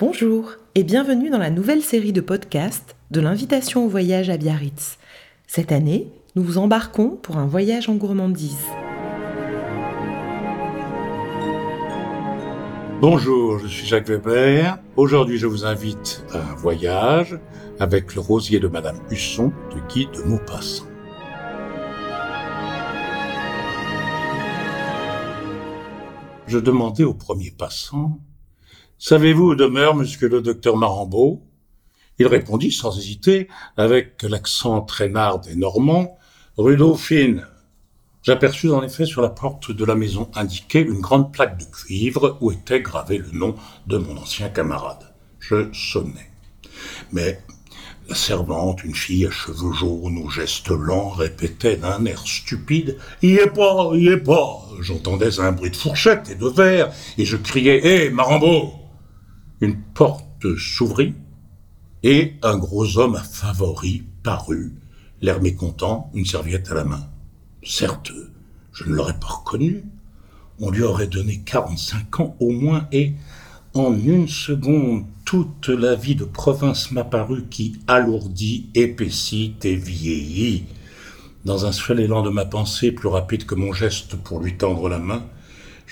Bonjour et bienvenue dans la nouvelle série de podcasts de l'invitation au voyage à Biarritz. Cette année, nous vous embarquons pour un voyage en gourmandise. Bonjour, je suis Jacques Weber. Aujourd'hui, je vous invite à un voyage avec le rosier de Madame Husson de Guy de Maupassant. Je demandais au premier passant Savez-vous où demeure monsieur le docteur Marambeau? Il répondit sans hésiter, avec l'accent traînard des Normands, rue Dauphine. J'aperçus en effet sur la porte de la maison indiquée une grande plaque de cuivre où était gravé le nom de mon ancien camarade. Je sonnai. Mais la servante, une fille à cheveux jaunes, aux gestes lents, répétait d'un air stupide Y est pas, y est pas. J'entendais un bruit de fourchette et de verre, et je criais Hé, Marambeau une porte s'ouvrit et un gros homme à favori parut, l'air mécontent, une serviette à la main. Certes, je ne l'aurais pas reconnu. On lui aurait donné 45 ans au moins et, en une seconde, toute la vie de province m'apparut qui alourdit, épaissit et vieillit. Dans un seul élan de ma pensée, plus rapide que mon geste pour lui tendre la main,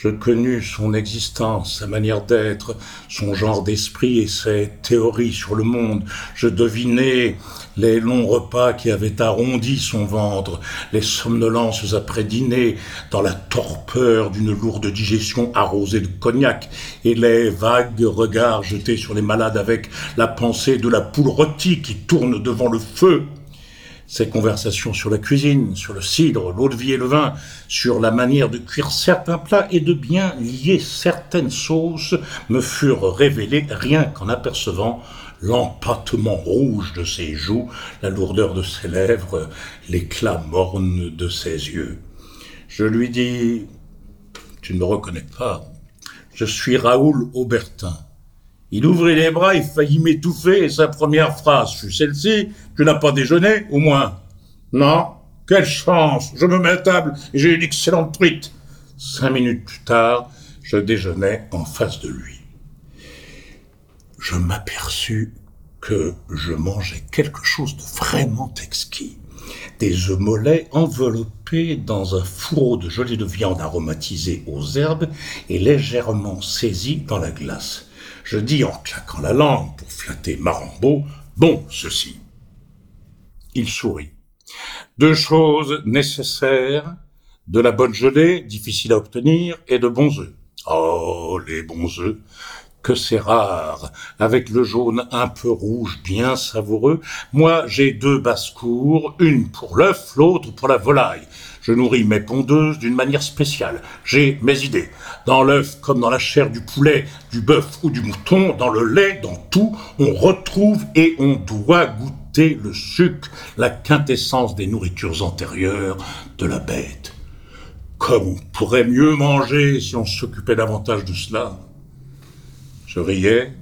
je connus son existence, sa manière d'être, son genre d'esprit et ses théories sur le monde. Je devinais les longs repas qui avaient arrondi son ventre, les somnolences après dîner, dans la torpeur d'une lourde digestion arrosée de cognac, et les vagues regards jetés sur les malades avec la pensée de la poule rôtie qui tourne devant le feu. Ces conversations sur la cuisine, sur le cidre, l'eau de vie et le vin, sur la manière de cuire certains plats et de bien lier certaines sauces me furent révélées rien qu'en apercevant l'empattement rouge de ses joues, la lourdeur de ses lèvres, l'éclat morne de ses yeux. Je lui dis Tu ne me reconnais pas. Je suis Raoul Aubertin. Il ouvrit les bras, il faillit m'étouffer, et sa première phrase fut celle-ci Tu n'as pas déjeuné, au moins Non Quelle chance Je me mets à table et j'ai une excellente truite. Cinq minutes plus tard, je déjeunais en face de lui. Je m'aperçus que je mangeais quelque chose de vraiment exquis. Des œufs mollets enveloppés dans un fourreau de gelée de viande aromatisée aux herbes et légèrement saisis dans la glace. Je dis en claquant la langue pour flatter Marambeau, bon ceci. Il sourit. Deux choses nécessaires, de la bonne gelée, difficile à obtenir, et de bons œufs. Oh, les bons œufs, que c'est rare, avec le jaune un peu rouge bien savoureux. Moi, j'ai deux basses-cours, une pour l'œuf, l'autre pour la volaille. Je nourris mes pondeuses d'une manière spéciale. J'ai mes idées. Dans l'œuf comme dans la chair du poulet, du bœuf ou du mouton, dans le lait, dans tout, on retrouve et on doit goûter le sucre, la quintessence des nourritures antérieures de la bête. Comme on pourrait mieux manger si on s'occupait davantage de cela. Je riais.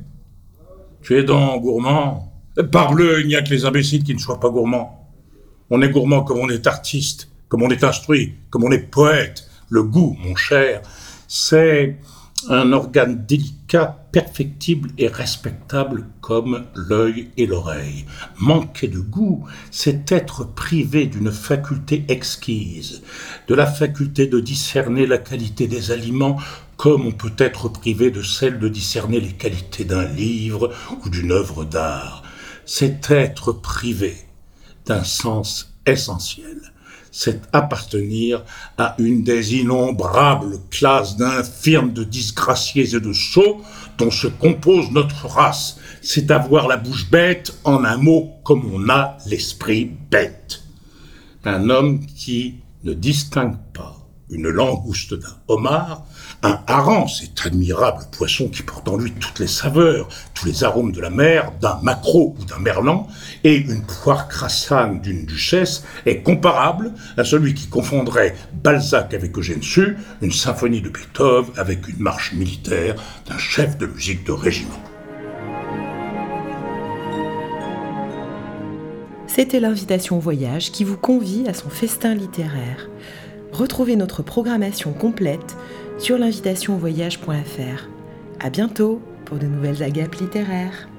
Tu es donc gourmand Parbleu, il n'y a que les imbéciles qui ne soient pas gourmands. On est gourmand comme on est artiste comme on est instruit, comme on est poète. Le goût, mon cher, c'est un organe délicat, perfectible et respectable comme l'œil et l'oreille. Manquer de goût, c'est être privé d'une faculté exquise, de la faculté de discerner la qualité des aliments comme on peut être privé de celle de discerner les qualités d'un livre ou d'une œuvre d'art. C'est être privé d'un sens essentiel c'est appartenir à une des innombrables classes d'infirmes, de disgraciés et de sots dont se compose notre race. C'est avoir la bouche bête, en un mot, comme on a l'esprit bête. Un homme qui ne distingue pas une langouste d'un homard, un hareng, cet admirable poisson qui porte en lui toutes les saveurs, tous les arômes de la mer, d'un maquereau ou d'un merlan, et une poire crassane d'une duchesse, est comparable à celui qui confondrait Balzac avec Eugène Sue, une symphonie de Beethoven avec une marche militaire d'un chef de musique de régiment. C'était l'invitation voyage qui vous convie à son festin littéraire. Retrouvez notre programmation complète sur l'invitationvoyage.fr. À bientôt! pour de nouvelles agapes littéraires.